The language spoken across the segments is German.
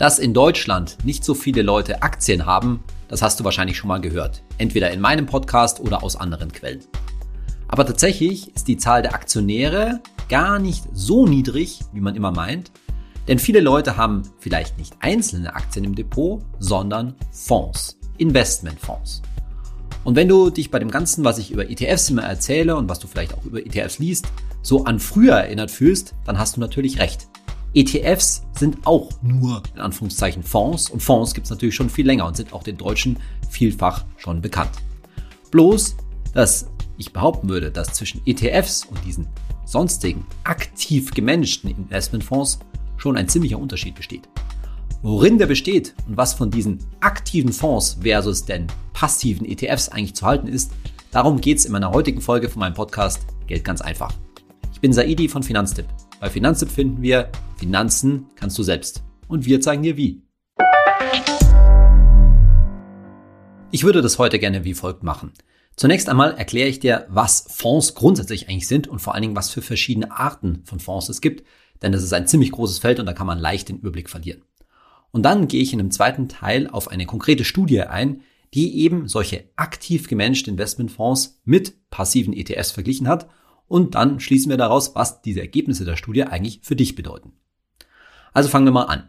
Dass in Deutschland nicht so viele Leute Aktien haben, das hast du wahrscheinlich schon mal gehört. Entweder in meinem Podcast oder aus anderen Quellen. Aber tatsächlich ist die Zahl der Aktionäre gar nicht so niedrig, wie man immer meint. Denn viele Leute haben vielleicht nicht einzelne Aktien im Depot, sondern Fonds, Investmentfonds. Und wenn du dich bei dem Ganzen, was ich über ETFs immer erzähle und was du vielleicht auch über ETFs liest, so an früher erinnert fühlst, dann hast du natürlich recht. ETFs sind auch nur in Anführungszeichen Fonds und Fonds gibt es natürlich schon viel länger und sind auch den Deutschen vielfach schon bekannt. Bloß, dass ich behaupten würde, dass zwischen ETFs und diesen sonstigen aktiv gemanagten Investmentfonds schon ein ziemlicher Unterschied besteht. Worin der besteht und was von diesen aktiven Fonds versus den passiven ETFs eigentlich zu halten ist, darum geht es in meiner heutigen Folge von meinem Podcast Geld ganz einfach. Ich bin Saidi von Finanztipp. Bei Finanztipp finden wir Finanzen kannst du selbst. Und wir zeigen dir wie. Ich würde das heute gerne wie folgt machen. Zunächst einmal erkläre ich dir, was Fonds grundsätzlich eigentlich sind und vor allen Dingen, was für verschiedene Arten von Fonds es gibt, denn das ist ein ziemlich großes Feld und da kann man leicht den Überblick verlieren. Und dann gehe ich in einem zweiten Teil auf eine konkrete Studie ein, die eben solche aktiv gemanagten Investmentfonds mit passiven ETFs verglichen hat und dann schließen wir daraus, was diese Ergebnisse der Studie eigentlich für dich bedeuten. Also fangen wir mal an.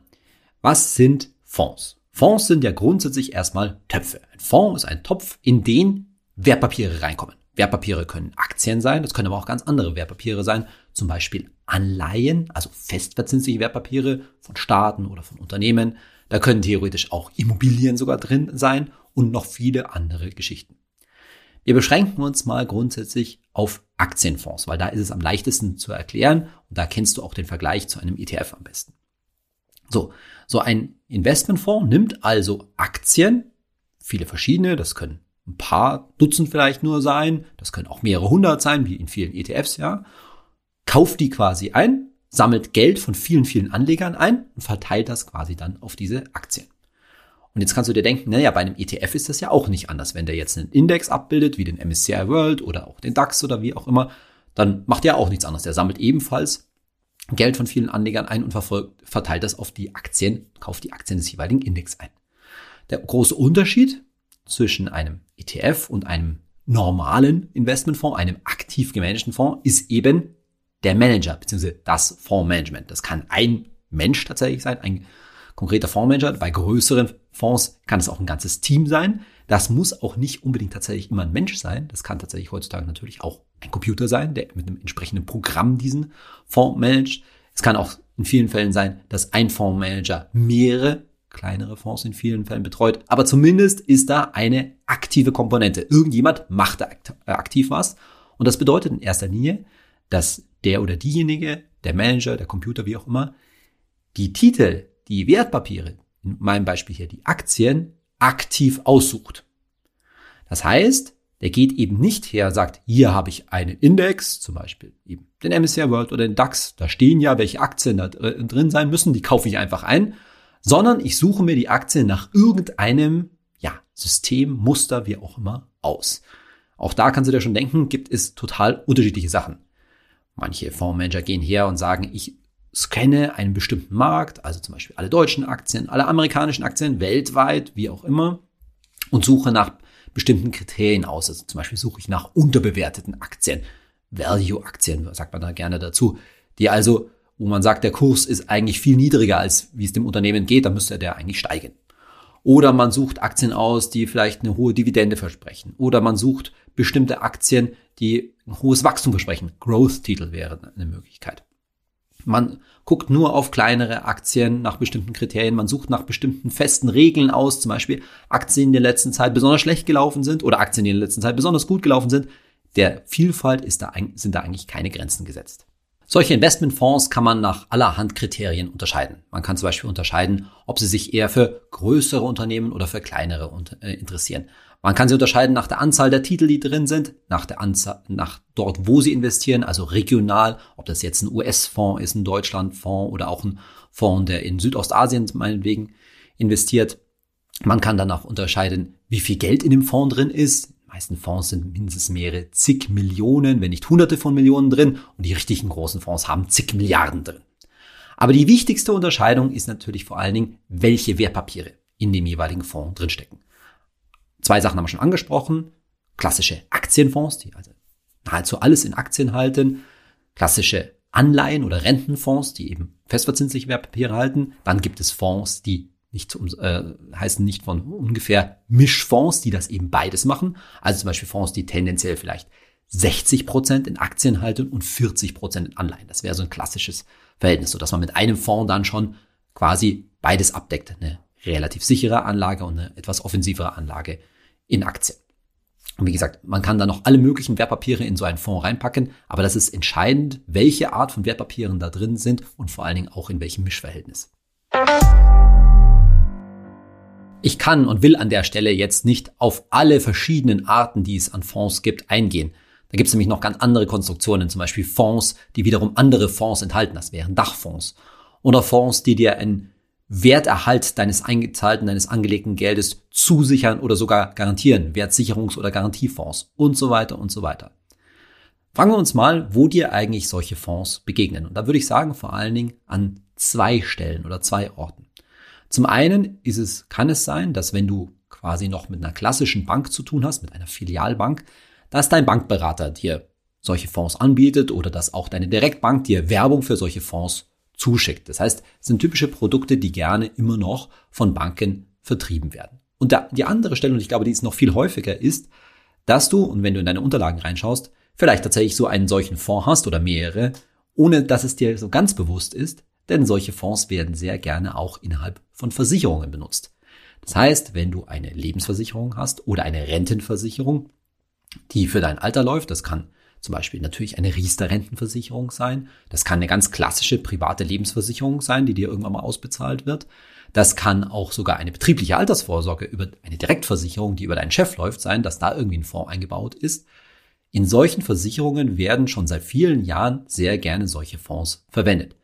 Was sind Fonds? Fonds sind ja grundsätzlich erstmal Töpfe. Ein Fonds ist ein Topf, in den Wertpapiere reinkommen. Wertpapiere können Aktien sein, das können aber auch ganz andere Wertpapiere sein, zum Beispiel Anleihen, also festverzinsliche Wertpapiere von Staaten oder von Unternehmen. Da können theoretisch auch Immobilien sogar drin sein und noch viele andere Geschichten. Wir beschränken uns mal grundsätzlich auf Aktienfonds, weil da ist es am leichtesten zu erklären und da kennst du auch den Vergleich zu einem ETF am besten. So, so ein Investmentfonds nimmt also Aktien, viele verschiedene, das können ein paar Dutzend vielleicht nur sein, das können auch mehrere hundert sein, wie in vielen ETFs, ja, kauft die quasi ein, sammelt Geld von vielen, vielen Anlegern ein und verteilt das quasi dann auf diese Aktien. Und jetzt kannst du dir denken, naja, bei einem ETF ist das ja auch nicht anders. Wenn der jetzt einen Index abbildet, wie den MSCI World oder auch den DAX oder wie auch immer, dann macht der auch nichts anderes. Der sammelt ebenfalls Geld von vielen Anlegern ein und verfolgt, verteilt das auf die Aktien, kauft die Aktien des jeweiligen Index ein. Der große Unterschied zwischen einem ETF und einem normalen Investmentfonds, einem aktiv gemanagten Fonds, ist eben der Manager, beziehungsweise das Fondsmanagement. Das kann ein Mensch tatsächlich sein, ein konkreter Fondsmanager. Bei größeren Fonds kann es auch ein ganzes Team sein. Das muss auch nicht unbedingt tatsächlich immer ein Mensch sein. Das kann tatsächlich heutzutage natürlich auch ein Computer sein, der mit einem entsprechenden Programm diesen Fonds managt. Es kann auch in vielen Fällen sein, dass ein Fondsmanager mehrere kleinere Fonds in vielen Fällen betreut. Aber zumindest ist da eine aktive Komponente. Irgendjemand macht da äh, aktiv was. Und das bedeutet in erster Linie, dass der oder diejenige, der Manager, der Computer, wie auch immer, die Titel, die Wertpapiere, in meinem Beispiel hier die Aktien, aktiv aussucht. Das heißt, der geht eben nicht her, sagt, hier habe ich einen Index, zum Beispiel eben den MSCI World oder den DAX, da stehen ja, welche Aktien da drin sein müssen, die kaufe ich einfach ein, sondern ich suche mir die Aktien nach irgendeinem, ja, System, Muster, wie auch immer, aus. Auch da kannst du dir schon denken, gibt es total unterschiedliche Sachen. Manche Fondsmanager gehen her und sagen, ich scanne einen bestimmten Markt, also zum Beispiel alle deutschen Aktien, alle amerikanischen Aktien weltweit, wie auch immer, und suche nach bestimmten Kriterien aus. Also zum Beispiel suche ich nach unterbewerteten Aktien, Value-Aktien, sagt man da gerne dazu, die also, wo man sagt, der Kurs ist eigentlich viel niedriger, als wie es dem Unternehmen geht, dann müsste der eigentlich steigen. Oder man sucht Aktien aus, die vielleicht eine hohe Dividende versprechen. Oder man sucht bestimmte Aktien, die ein hohes Wachstum versprechen. Growth-Titel wäre eine Möglichkeit. Man guckt nur auf kleinere Aktien nach bestimmten Kriterien. Man sucht nach bestimmten festen Regeln aus. Zum Beispiel Aktien, die in der letzten Zeit besonders schlecht gelaufen sind oder Aktien, die in der letzten Zeit besonders gut gelaufen sind. Der Vielfalt ist da, sind da eigentlich keine Grenzen gesetzt. Solche Investmentfonds kann man nach allerhand Kriterien unterscheiden. Man kann zum Beispiel unterscheiden, ob sie sich eher für größere Unternehmen oder für kleinere äh, interessieren. Man kann sie unterscheiden nach der Anzahl der Titel, die drin sind, nach der Anzahl, nach dort, wo sie investieren, also regional, ob das jetzt ein US-Fonds ist, ein Deutschland-Fonds oder auch ein Fonds, der in Südostasien meinetwegen investiert. Man kann danach unterscheiden, wie viel Geld in dem Fonds drin ist. Die meisten Fonds sind mindestens mehrere zig Millionen, wenn nicht hunderte von Millionen drin und die richtigen großen Fonds haben zig Milliarden drin. Aber die wichtigste Unterscheidung ist natürlich vor allen Dingen, welche Wertpapiere in dem jeweiligen Fonds drinstecken. Zwei Sachen haben wir schon angesprochen. Klassische Aktienfonds, die also nahezu alles in Aktien halten. Klassische Anleihen oder Rentenfonds, die eben festverzinsliche Wertpapiere halten. Dann gibt es Fonds, die nicht äh, heißen nicht von ungefähr Mischfonds, die das eben beides machen. Also zum Beispiel Fonds, die tendenziell vielleicht 60 Prozent in Aktien halten und 40 Prozent in Anleihen. Das wäre so ein klassisches Verhältnis, so dass man mit einem Fonds dann schon quasi beides abdeckt. Eine relativ sichere Anlage und eine etwas offensivere Anlage in Aktien. Und wie gesagt, man kann da noch alle möglichen Wertpapiere in so einen Fonds reinpacken, aber das ist entscheidend, welche Art von Wertpapieren da drin sind und vor allen Dingen auch in welchem Mischverhältnis. Ich kann und will an der Stelle jetzt nicht auf alle verschiedenen Arten, die es an Fonds gibt, eingehen. Da gibt es nämlich noch ganz andere Konstruktionen, zum Beispiel Fonds, die wiederum andere Fonds enthalten. Das wären Dachfonds. Oder Fonds, die dir einen Werterhalt deines eingezahlten, deines angelegten Geldes zusichern oder sogar garantieren. Wertsicherungs- oder Garantiefonds und so weiter und so weiter. Fragen wir uns mal, wo dir eigentlich solche Fonds begegnen. Und da würde ich sagen, vor allen Dingen an zwei Stellen oder zwei Orten. Zum einen ist es, kann es sein, dass wenn du quasi noch mit einer klassischen Bank zu tun hast, mit einer Filialbank, dass dein Bankberater dir solche Fonds anbietet oder dass auch deine Direktbank dir Werbung für solche Fonds zuschickt. Das heißt, es sind typische Produkte, die gerne immer noch von Banken vertrieben werden. Und da, die andere Stelle, und ich glaube, die ist noch viel häufiger, ist, dass du, und wenn du in deine Unterlagen reinschaust, vielleicht tatsächlich so einen solchen Fonds hast oder mehrere, ohne dass es dir so ganz bewusst ist, denn solche Fonds werden sehr gerne auch innerhalb von Versicherungen benutzt. Das heißt, wenn du eine Lebensversicherung hast oder eine Rentenversicherung, die für dein Alter läuft, das kann zum Beispiel natürlich eine Riester-Rentenversicherung sein, das kann eine ganz klassische private Lebensversicherung sein, die dir irgendwann mal ausbezahlt wird, das kann auch sogar eine betriebliche Altersvorsorge über eine Direktversicherung, die über deinen Chef läuft, sein, dass da irgendwie ein Fonds eingebaut ist. In solchen Versicherungen werden schon seit vielen Jahren sehr gerne solche Fonds verwendet.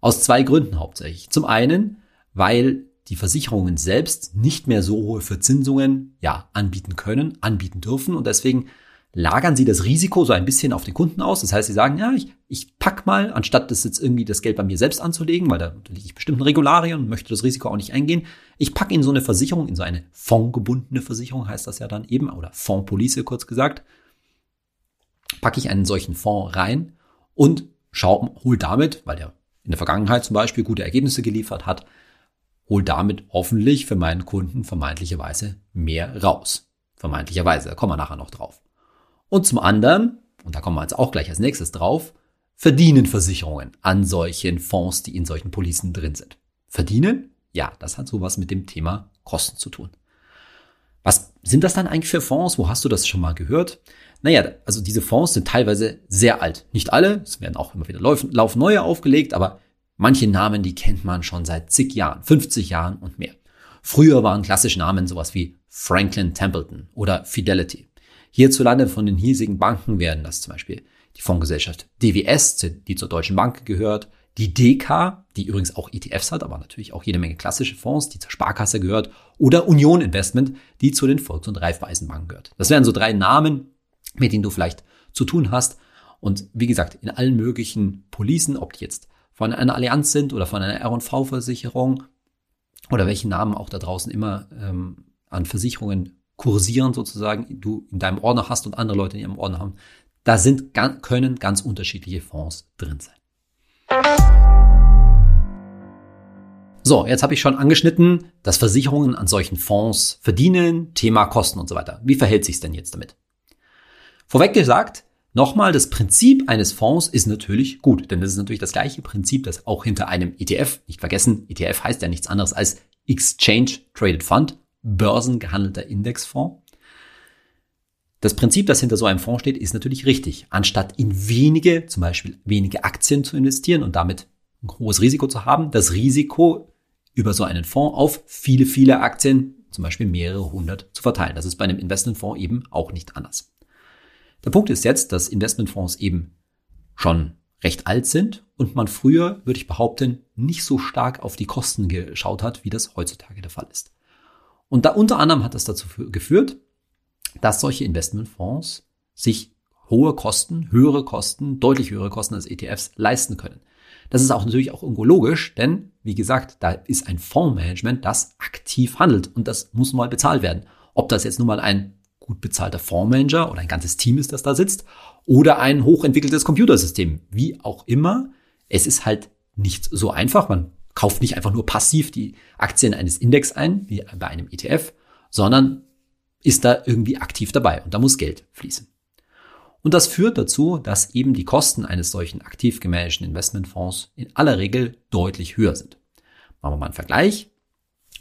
Aus zwei Gründen hauptsächlich. Zum einen, weil die Versicherungen selbst nicht mehr so hohe Verzinsungen ja anbieten können, anbieten dürfen und deswegen lagern sie das Risiko so ein bisschen auf den Kunden aus. Das heißt, sie sagen, ja, ich, ich pack mal, anstatt das jetzt irgendwie das Geld bei mir selbst anzulegen, weil da liege ich bestimmten Regularien und möchte das Risiko auch nicht eingehen. Ich packe in so eine Versicherung, in so eine fondgebundene Versicherung heißt das ja dann eben, oder Fondspolice kurz gesagt, packe ich einen solchen Fonds rein und schau, hol damit, weil der in der Vergangenheit zum Beispiel gute Ergebnisse geliefert hat, hol damit hoffentlich für meinen Kunden vermeintlicherweise mehr raus. Vermeintlicherweise, da kommen wir nachher noch drauf. Und zum anderen, und da kommen wir jetzt auch gleich als nächstes drauf, verdienen Versicherungen an solchen Fonds, die in solchen Policen drin sind. Verdienen? Ja, das hat sowas mit dem Thema Kosten zu tun. Was sind das dann eigentlich für Fonds? Wo hast du das schon mal gehört? Naja, also diese Fonds sind teilweise sehr alt. Nicht alle, es werden auch immer wieder laufen, laufen neue aufgelegt, aber manche Namen, die kennt man schon seit zig Jahren, 50 Jahren und mehr. Früher waren klassische Namen sowas wie Franklin Templeton oder Fidelity. Hierzulande von den hiesigen Banken werden das zum Beispiel die Fondsgesellschaft DWS, die zur Deutschen Bank gehört, die DK, die übrigens auch ETFs hat, aber natürlich auch jede Menge klassische Fonds, die zur Sparkasse gehört, oder Union Investment, die zu den Volks- und Raiffeisenbanken gehört. Das wären so drei Namen, mit denen du vielleicht zu tun hast. Und wie gesagt, in allen möglichen Policen, ob die jetzt von einer Allianz sind oder von einer R&V-Versicherung oder welchen Namen auch da draußen immer ähm, an Versicherungen kursieren sozusagen, du in deinem Ordner hast und andere Leute in ihrem Ordner haben, da sind, können ganz unterschiedliche Fonds drin sein. So, jetzt habe ich schon angeschnitten, dass Versicherungen an solchen Fonds verdienen, Thema Kosten und so weiter. Wie verhält sich denn jetzt damit? Vorweg gesagt, nochmal, das Prinzip eines Fonds ist natürlich gut, denn das ist natürlich das gleiche Prinzip, das auch hinter einem ETF, nicht vergessen, ETF heißt ja nichts anderes als Exchange Traded Fund, börsengehandelter Indexfonds. Das Prinzip, das hinter so einem Fonds steht, ist natürlich richtig. Anstatt in wenige, zum Beispiel wenige Aktien zu investieren und damit ein hohes Risiko zu haben, das Risiko über so einen Fonds auf viele, viele Aktien, zum Beispiel mehrere hundert, zu verteilen. Das ist bei einem Investmentfonds eben auch nicht anders. Der Punkt ist jetzt, dass Investmentfonds eben schon recht alt sind und man früher, würde ich behaupten, nicht so stark auf die Kosten geschaut hat, wie das heutzutage der Fall ist. Und da unter anderem hat das dazu geführt, dass solche Investmentfonds sich hohe Kosten, höhere Kosten, deutlich höhere Kosten als ETFs leisten können. Das ist auch natürlich auch irgendwo logisch, denn wie gesagt, da ist ein Fondsmanagement, das aktiv handelt und das muss mal bezahlt werden. Ob das jetzt nun mal ein gut bezahlter Fondsmanager oder ein ganzes Team ist, das da sitzt, oder ein hochentwickeltes Computersystem, wie auch immer, es ist halt nicht so einfach. Man kauft nicht einfach nur passiv die Aktien eines Index ein, wie bei einem ETF, sondern ist da irgendwie aktiv dabei und da muss Geld fließen. Und das führt dazu, dass eben die Kosten eines solchen aktiv gemanagten Investmentfonds in aller Regel deutlich höher sind. Machen wir mal einen Vergleich.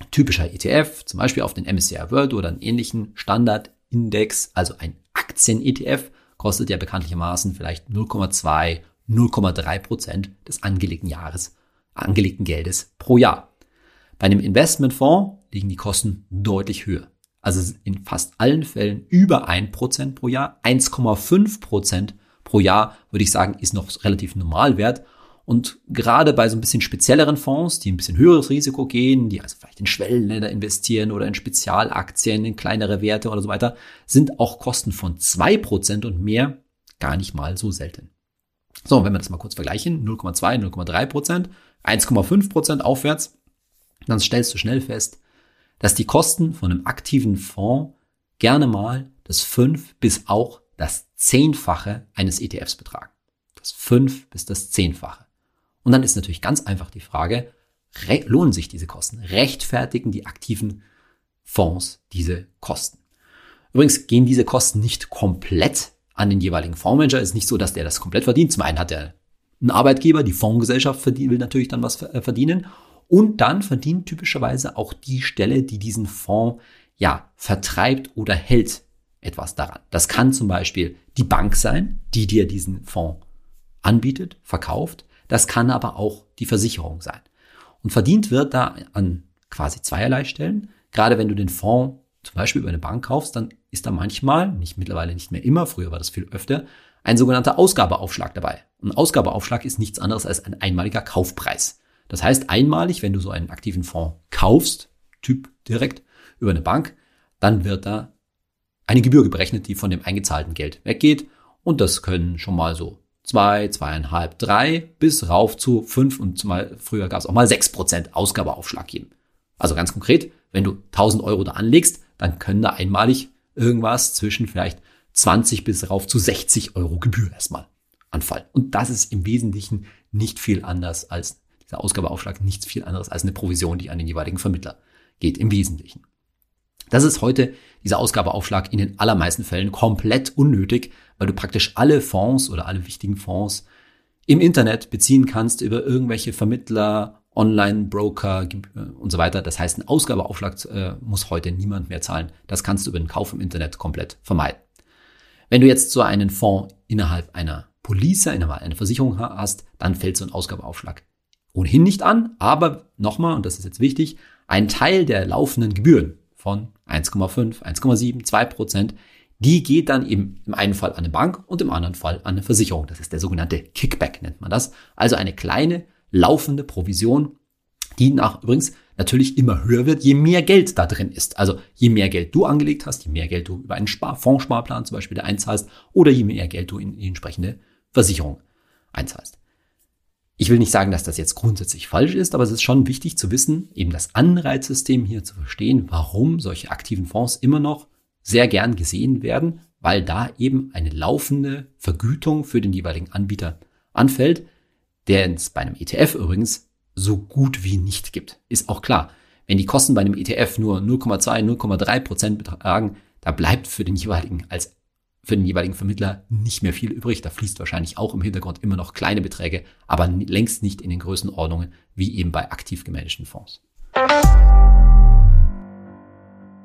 Typischer ETF, zum Beispiel auf den MSCI World oder einen ähnlichen Standardindex, also ein Aktien-ETF, kostet ja bekanntlichermaßen vielleicht 0,2, 0,3 Prozent des angelegten Jahres, angelegten Geldes pro Jahr. Bei einem Investmentfonds liegen die Kosten deutlich höher. Also in fast allen Fällen über 1% pro Jahr. 1,5% pro Jahr, würde ich sagen, ist noch relativ Normalwert. Und gerade bei so ein bisschen spezielleren Fonds, die ein bisschen höheres Risiko gehen, die also vielleicht in Schwellenländer investieren oder in Spezialaktien, in kleinere Werte oder so weiter, sind auch Kosten von 2% und mehr gar nicht mal so selten. So, wenn wir das mal kurz vergleichen, 0,2, 0,3% 1,5% aufwärts, dann stellst du schnell fest, dass die Kosten von einem aktiven Fonds gerne mal das fünf bis auch das Zehnfache eines ETFs betragen. Das fünf bis das Zehnfache. Und dann ist natürlich ganz einfach die Frage, lohnen sich diese Kosten? Rechtfertigen die aktiven Fonds diese Kosten? Übrigens gehen diese Kosten nicht komplett an den jeweiligen Fondsmanager. Ist nicht so, dass der das komplett verdient. Zum einen hat er einen Arbeitgeber, die Fondsgesellschaft will natürlich dann was äh, verdienen. Und dann verdient typischerweise auch die Stelle, die diesen Fonds ja vertreibt oder hält etwas daran. Das kann zum Beispiel die Bank sein, die dir diesen Fonds anbietet, verkauft. Das kann aber auch die Versicherung sein. Und verdient wird da an quasi zweierlei Stellen. Gerade wenn du den Fonds zum Beispiel über eine Bank kaufst, dann ist da manchmal, nicht mittlerweile nicht mehr immer, früher war das viel öfter, ein sogenannter Ausgabeaufschlag dabei. Ein Ausgabeaufschlag ist nichts anderes als ein einmaliger Kaufpreis. Das heißt, einmalig, wenn du so einen aktiven Fonds kaufst, Typ direkt über eine Bank, dann wird da eine Gebühr berechnet, die von dem eingezahlten Geld weggeht. Und das können schon mal so zwei, zweieinhalb, drei bis rauf zu fünf und zumal früher gab es auch mal sechs Prozent Ausgabeaufschlag geben. Also ganz konkret, wenn du 1000 Euro da anlegst, dann können da einmalig irgendwas zwischen vielleicht 20 bis rauf zu 60 Euro Gebühr erstmal anfallen. Und das ist im Wesentlichen nicht viel anders als der Ausgabeaufschlag nichts viel anderes als eine Provision, die an den jeweiligen Vermittler geht, im Wesentlichen. Das ist heute dieser Ausgabeaufschlag in den allermeisten Fällen komplett unnötig, weil du praktisch alle Fonds oder alle wichtigen Fonds im Internet beziehen kannst über irgendwelche Vermittler, Online-Broker äh, und so weiter. Das heißt, ein Ausgabeaufschlag äh, muss heute niemand mehr zahlen. Das kannst du über den Kauf im Internet komplett vermeiden. Wenn du jetzt so einen Fonds innerhalb einer Police, innerhalb einer Versicherung hast, dann fällt so ein Ausgabeaufschlag ohnehin nicht an, aber nochmal, und das ist jetzt wichtig, ein Teil der laufenden Gebühren von 1,5, 1,7, 2 Prozent, die geht dann eben im einen Fall an eine Bank und im anderen Fall an eine Versicherung. Das ist der sogenannte Kickback, nennt man das. Also eine kleine laufende Provision, die nach übrigens natürlich immer höher wird, je mehr Geld da drin ist. Also je mehr Geld du angelegt hast, je mehr Geld du über einen Spar Fondssparplan zum Beispiel einzahlst oder je mehr Geld du in die entsprechende Versicherung einzahlst. Ich will nicht sagen, dass das jetzt grundsätzlich falsch ist, aber es ist schon wichtig zu wissen, eben das Anreizsystem hier zu verstehen, warum solche aktiven Fonds immer noch sehr gern gesehen werden, weil da eben eine laufende Vergütung für den jeweiligen Anbieter anfällt, der es bei einem ETF übrigens so gut wie nicht gibt. Ist auch klar. Wenn die Kosten bei einem ETF nur 0,2, 0,3 Prozent betragen, da bleibt für den jeweiligen als für den jeweiligen Vermittler nicht mehr viel übrig. Da fließt wahrscheinlich auch im Hintergrund immer noch kleine Beträge, aber längst nicht in den Größenordnungen wie eben bei aktiv gemanagten Fonds.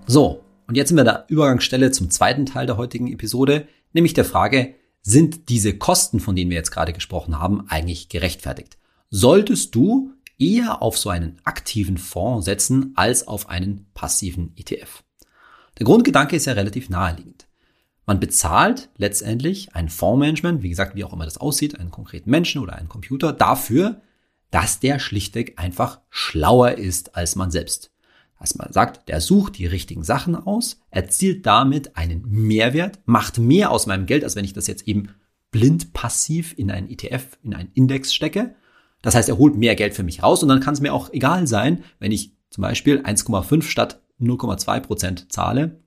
So, und jetzt sind wir der Übergangsstelle zum zweiten Teil der heutigen Episode, nämlich der Frage, sind diese Kosten, von denen wir jetzt gerade gesprochen haben, eigentlich gerechtfertigt? Solltest du eher auf so einen aktiven Fonds setzen als auf einen passiven ETF? Der Grundgedanke ist ja relativ naheliegend. Man bezahlt letztendlich ein Fondsmanagement, wie gesagt, wie auch immer das aussieht, einen konkreten Menschen oder einen Computer dafür, dass der schlichtweg einfach schlauer ist als man selbst. Dass man sagt, der sucht die richtigen Sachen aus, erzielt damit einen Mehrwert, macht mehr aus meinem Geld, als wenn ich das jetzt eben blind passiv in einen ETF, in einen Index stecke. Das heißt, er holt mehr Geld für mich raus und dann kann es mir auch egal sein, wenn ich zum Beispiel 1,5 statt 0,2 Prozent zahle.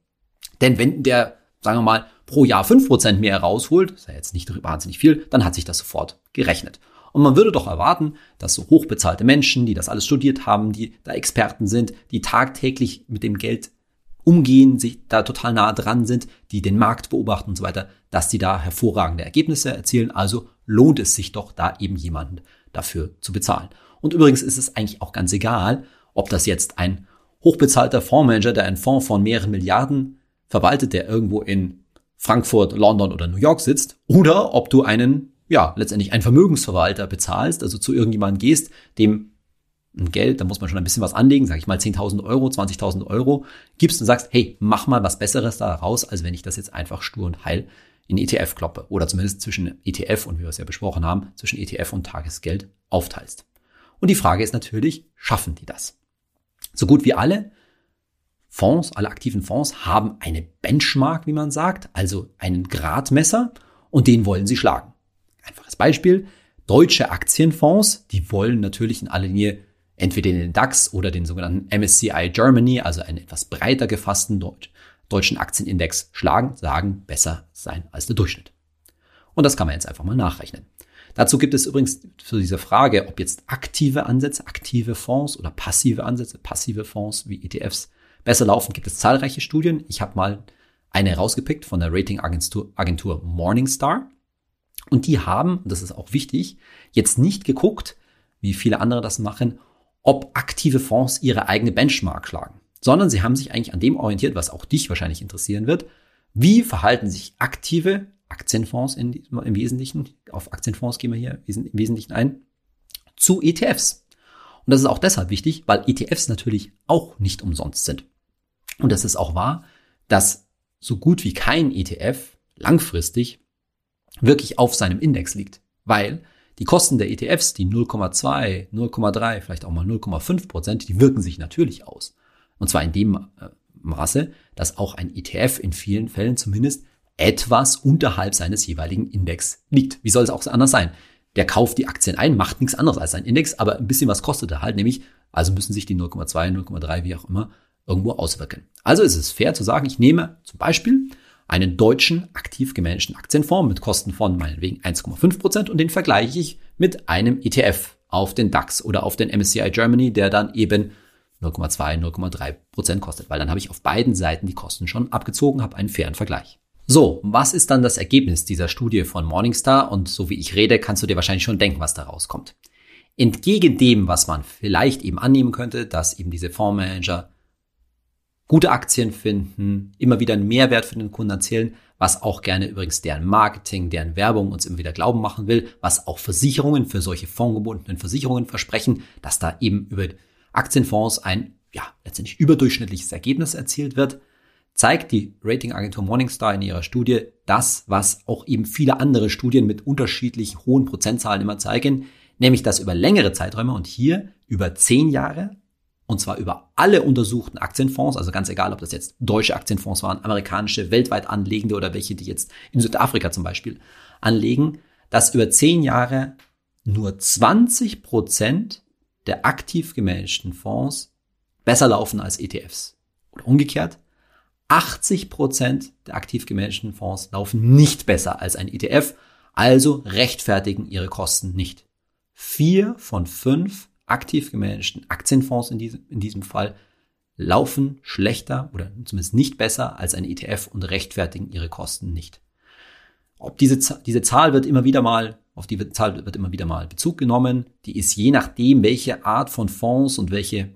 Denn wenn der, sagen wir mal, pro Jahr 5 Prozent mehr rausholt, ist ja jetzt nicht wahnsinnig viel, dann hat sich das sofort gerechnet. Und man würde doch erwarten, dass so hochbezahlte Menschen, die das alles studiert haben, die da Experten sind, die tagtäglich mit dem Geld umgehen, sich da total nah dran sind, die den Markt beobachten und so weiter, dass die da hervorragende Ergebnisse erzielen. Also lohnt es sich doch, da eben jemanden dafür zu bezahlen. Und übrigens ist es eigentlich auch ganz egal, ob das jetzt ein hochbezahlter Fondsmanager, der einen Fonds von mehreren Milliarden verwaltet, der irgendwo in Frankfurt, London oder New York sitzt, oder ob du einen, ja, letztendlich einen Vermögensverwalter bezahlst, also zu irgendjemandem gehst, dem ein Geld, da muss man schon ein bisschen was anlegen, sage ich mal 10.000 Euro, 20.000 Euro, gibst und sagst, hey, mach mal was Besseres da raus, als wenn ich das jetzt einfach stur und heil in ETF kloppe. Oder zumindest zwischen ETF und wie wir es ja besprochen haben, zwischen ETF und Tagesgeld aufteilst. Und die Frage ist natürlich, schaffen die das? So gut wie alle Fonds, alle aktiven Fonds haben eine Benchmark, wie man sagt, also einen Gradmesser und den wollen sie schlagen. Einfaches Beispiel. Deutsche Aktienfonds, die wollen natürlich in aller Linie entweder den DAX oder den sogenannten MSCI Germany, also einen etwas breiter gefassten Deutsch, deutschen Aktienindex schlagen, sagen, besser sein als der Durchschnitt. Und das kann man jetzt einfach mal nachrechnen. Dazu gibt es übrigens für diese Frage, ob jetzt aktive Ansätze, aktive Fonds oder passive Ansätze, passive Fonds wie ETFs besser laufen, gibt es zahlreiche Studien. Ich habe mal eine rausgepickt von der Ratingagentur Agentur Morningstar. Und die haben, das ist auch wichtig, jetzt nicht geguckt, wie viele andere das machen, ob aktive Fonds ihre eigene Benchmark schlagen, sondern sie haben sich eigentlich an dem orientiert, was auch dich wahrscheinlich interessieren wird. Wie verhalten sich aktive Aktienfonds in, im Wesentlichen, auf Aktienfonds gehen wir hier im Wesentlichen ein, zu ETFs. Und das ist auch deshalb wichtig, weil ETFs natürlich auch nicht umsonst sind. Und es ist auch wahr, dass so gut wie kein ETF langfristig wirklich auf seinem Index liegt, weil die Kosten der ETFs, die 0,2, 0,3, vielleicht auch mal 0,5 Prozent, die wirken sich natürlich aus. Und zwar in dem äh, Maße, dass auch ein ETF in vielen Fällen zumindest etwas unterhalb seines jeweiligen Index liegt. Wie soll es auch anders sein? Der kauft die Aktien ein, macht nichts anderes als sein Index, aber ein bisschen was kostet er halt, nämlich, also müssen sich die 0,2, 0,3, wie auch immer, irgendwo auswirken. Also ist es fair zu sagen, ich nehme zum Beispiel einen deutschen aktiv gemanagten Aktienfonds mit Kosten von meinetwegen 1,5 Prozent und den vergleiche ich mit einem ETF auf den DAX oder auf den MSCI Germany, der dann eben 0,2, 0,3 Prozent kostet, weil dann habe ich auf beiden Seiten die Kosten schon abgezogen, habe einen fairen Vergleich. So, was ist dann das Ergebnis dieser Studie von Morningstar? Und so wie ich rede, kannst du dir wahrscheinlich schon denken, was da rauskommt. Entgegen dem, was man vielleicht eben annehmen könnte, dass eben diese Fondsmanager gute Aktien finden, immer wieder einen Mehrwert für den Kunden erzählen, was auch gerne übrigens deren Marketing, deren Werbung uns immer wieder glauben machen will, was auch Versicherungen für solche fondgebundenen Versicherungen versprechen, dass da eben über Aktienfonds ein, ja, letztendlich überdurchschnittliches Ergebnis erzielt wird, zeigt die Ratingagentur Morningstar in ihrer Studie das, was auch eben viele andere Studien mit unterschiedlich hohen Prozentzahlen immer zeigen, nämlich dass über längere Zeiträume und hier über zehn Jahre und zwar über alle untersuchten Aktienfonds, also ganz egal, ob das jetzt deutsche Aktienfonds waren, amerikanische, weltweit anlegende oder welche, die jetzt in Südafrika zum Beispiel anlegen, dass über zehn Jahre nur 20 Prozent der aktiv gemanagten Fonds besser laufen als ETFs. Oder umgekehrt, 80 Prozent der aktiv gemanagten Fonds laufen nicht besser als ein ETF, also rechtfertigen ihre Kosten nicht. Vier von fünf aktiv gemanagten Aktienfonds in diesem, in diesem Fall laufen schlechter oder zumindest nicht besser als ein ETF und rechtfertigen ihre Kosten nicht. Ob diese, diese Zahl wird immer wieder mal, auf die Zahl wird immer wieder mal Bezug genommen. Die ist je nachdem, welche Art von Fonds und welche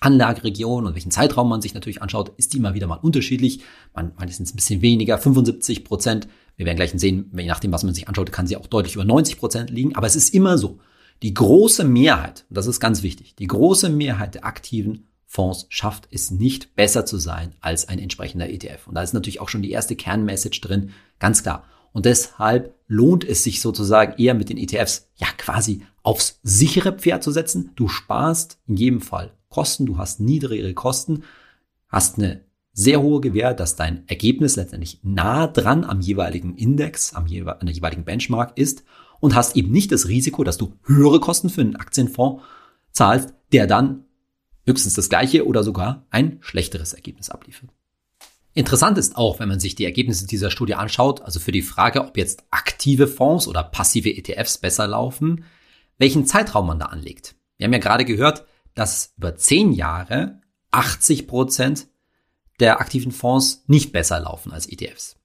Anlageregion und welchen Zeitraum man sich natürlich anschaut, ist die immer wieder mal unterschiedlich. Man, meistens ein bisschen weniger, 75 Prozent. Wir werden gleich sehen, je nachdem, was man sich anschaut, kann sie auch deutlich über 90 Prozent liegen. Aber es ist immer so. Die große Mehrheit, das ist ganz wichtig, die große Mehrheit der aktiven Fonds schafft es nicht besser zu sein als ein entsprechender ETF. Und da ist natürlich auch schon die erste Kernmessage drin, ganz klar. Und deshalb lohnt es sich sozusagen eher mit den ETFs ja quasi aufs sichere Pferd zu setzen. Du sparst in jedem Fall Kosten, du hast niedrigere Kosten, hast eine sehr hohe Gewähr, dass dein Ergebnis letztendlich nah dran am jeweiligen Index, am jewe an der jeweiligen Benchmark ist. Und hast eben nicht das Risiko, dass du höhere Kosten für einen Aktienfonds zahlst, der dann höchstens das gleiche oder sogar ein schlechteres Ergebnis abliefert. Interessant ist auch, wenn man sich die Ergebnisse dieser Studie anschaut, also für die Frage, ob jetzt aktive Fonds oder passive ETFs besser laufen, welchen Zeitraum man da anlegt. Wir haben ja gerade gehört, dass über zehn Jahre 80 Prozent der aktiven Fonds nicht besser laufen als ETFs.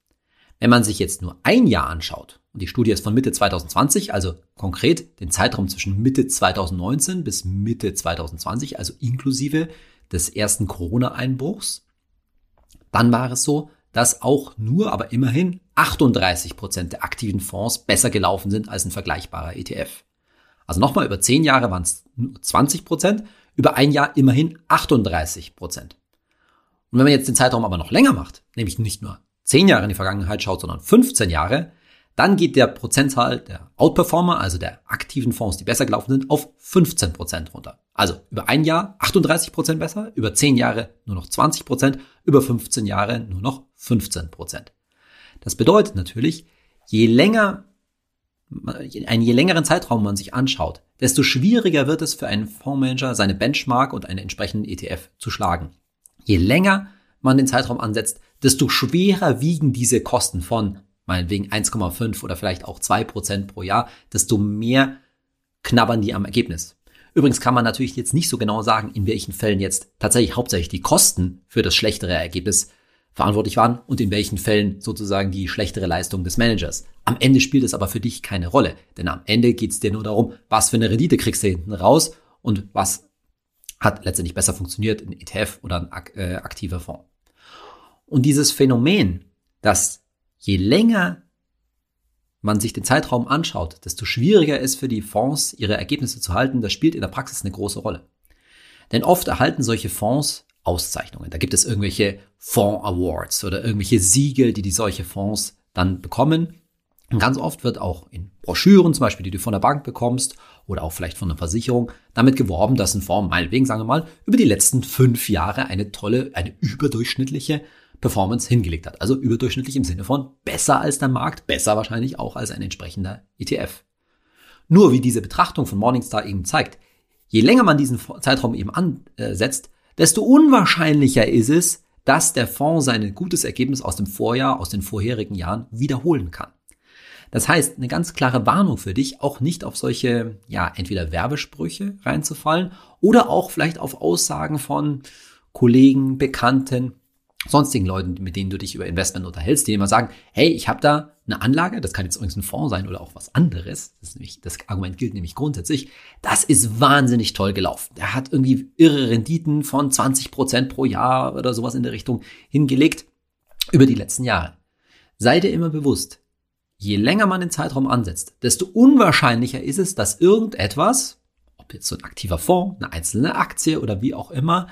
Wenn man sich jetzt nur ein Jahr anschaut, und die Studie ist von Mitte 2020, also konkret den Zeitraum zwischen Mitte 2019 bis Mitte 2020, also inklusive des ersten Corona-Einbruchs, dann war es so, dass auch nur, aber immerhin 38 Prozent der aktiven Fonds besser gelaufen sind als ein vergleichbarer ETF. Also nochmal, über 10 Jahre waren es 20 Prozent, über ein Jahr immerhin 38 Prozent. Und wenn man jetzt den Zeitraum aber noch länger macht, nämlich nicht nur 10 Jahre in die Vergangenheit schaut, sondern 15 Jahre, dann geht der Prozentzahl der Outperformer, also der aktiven Fonds, die besser gelaufen sind, auf 15 Prozent runter. Also über ein Jahr 38 Prozent besser, über 10 Jahre nur noch 20%, Prozent, über 15 Jahre nur noch 15%. Prozent. Das bedeutet natürlich, je länger, einen je längeren Zeitraum man sich anschaut, desto schwieriger wird es für einen Fondsmanager, seine Benchmark und einen entsprechenden ETF zu schlagen. Je länger man den Zeitraum ansetzt, desto schwerer wiegen diese Kosten von meinetwegen 1,5 oder vielleicht auch 2 Prozent pro Jahr, desto mehr knabbern die am Ergebnis. Übrigens kann man natürlich jetzt nicht so genau sagen, in welchen Fällen jetzt tatsächlich hauptsächlich die Kosten für das schlechtere Ergebnis verantwortlich waren und in welchen Fällen sozusagen die schlechtere Leistung des Managers. Am Ende spielt es aber für dich keine Rolle, denn am Ende geht es dir nur darum, was für eine Rendite kriegst du hinten raus und was hat letztendlich besser funktioniert, ein ETF oder ein äh, aktiver Fonds. Und dieses Phänomen, dass je länger man sich den Zeitraum anschaut, desto schwieriger ist für die Fonds, ihre Ergebnisse zu halten. Das spielt in der Praxis eine große Rolle. Denn oft erhalten solche Fonds Auszeichnungen. Da gibt es irgendwelche Fonds Awards oder irgendwelche Siegel, die die solche Fonds dann bekommen. Und ganz oft wird auch in Broschüren, zum Beispiel, die du von der Bank bekommst oder auch vielleicht von einer Versicherung, damit geworben, dass ein Fonds, meinetwegen sagen wir mal, über die letzten fünf Jahre eine tolle, eine überdurchschnittliche Performance hingelegt hat. Also überdurchschnittlich im Sinne von besser als der Markt, besser wahrscheinlich auch als ein entsprechender ETF. Nur wie diese Betrachtung von Morningstar eben zeigt, je länger man diesen Zeitraum eben ansetzt, desto unwahrscheinlicher ist es, dass der Fonds sein gutes Ergebnis aus dem Vorjahr, aus den vorherigen Jahren wiederholen kann. Das heißt, eine ganz klare Warnung für dich, auch nicht auf solche, ja, entweder Werbesprüche reinzufallen oder auch vielleicht auf Aussagen von Kollegen, Bekannten, sonstigen Leuten, mit denen du dich über Investment unterhältst, die immer sagen, hey, ich habe da eine Anlage, das kann jetzt übrigens ein Fonds sein oder auch was anderes, das, nämlich, das Argument gilt nämlich grundsätzlich, das ist wahnsinnig toll gelaufen. Der hat irgendwie irre Renditen von 20 Prozent pro Jahr oder sowas in der Richtung hingelegt über die letzten Jahre. Sei dir immer bewusst, je länger man den Zeitraum ansetzt, desto unwahrscheinlicher ist es, dass irgendetwas, ob jetzt so ein aktiver Fonds, eine einzelne Aktie oder wie auch immer,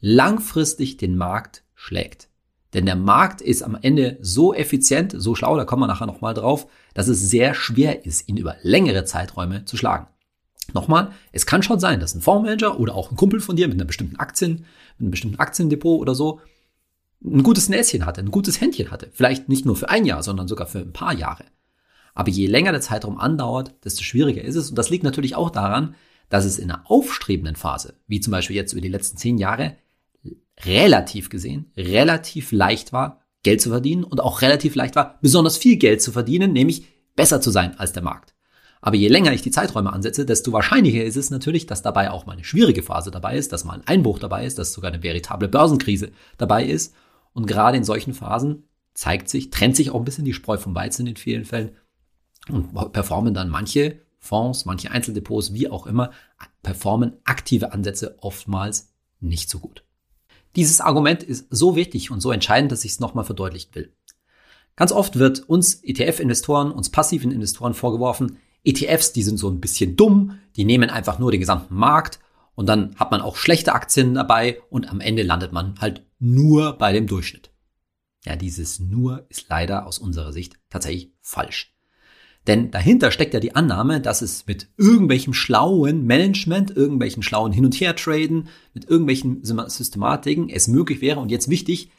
langfristig den Markt schlägt. Denn der Markt ist am Ende so effizient, so schlau, da kommen wir nachher nochmal drauf, dass es sehr schwer ist, ihn über längere Zeiträume zu schlagen. Nochmal, es kann schon sein, dass ein Fondsmanager oder auch ein Kumpel von dir mit einer bestimmten Aktien, mit einem bestimmten Aktiendepot oder so, ein gutes Näschen hatte, ein gutes Händchen hatte. Vielleicht nicht nur für ein Jahr, sondern sogar für ein paar Jahre. Aber je länger der Zeitraum andauert, desto schwieriger ist es. Und das liegt natürlich auch daran, dass es in einer aufstrebenden Phase, wie zum Beispiel jetzt über die letzten zehn Jahre, relativ gesehen relativ leicht war, Geld zu verdienen und auch relativ leicht war, besonders viel Geld zu verdienen, nämlich besser zu sein als der Markt. Aber je länger ich die Zeiträume ansetze, desto wahrscheinlicher ist es natürlich, dass dabei auch mal eine schwierige Phase dabei ist, dass mal ein Einbruch dabei ist, dass sogar eine veritable Börsenkrise dabei ist. Und gerade in solchen Phasen zeigt sich, trennt sich auch ein bisschen die Spreu vom Weizen in vielen Fällen und performen dann manche Fonds, manche Einzeldepots, wie auch immer, performen aktive Ansätze oftmals nicht so gut. Dieses Argument ist so wichtig und so entscheidend, dass ich es nochmal verdeutlichen will. Ganz oft wird uns ETF-Investoren, uns passiven Investoren vorgeworfen, ETFs, die sind so ein bisschen dumm, die nehmen einfach nur den gesamten Markt und dann hat man auch schlechte Aktien dabei und am Ende landet man halt nur bei dem Durchschnitt. Ja, dieses nur ist leider aus unserer Sicht tatsächlich falsch. Denn dahinter steckt ja die Annahme, dass es mit irgendwelchem schlauen Management, irgendwelchen schlauen Hin- und Her-Traden, mit irgendwelchen Systematiken es möglich wäre, und jetzt wichtig,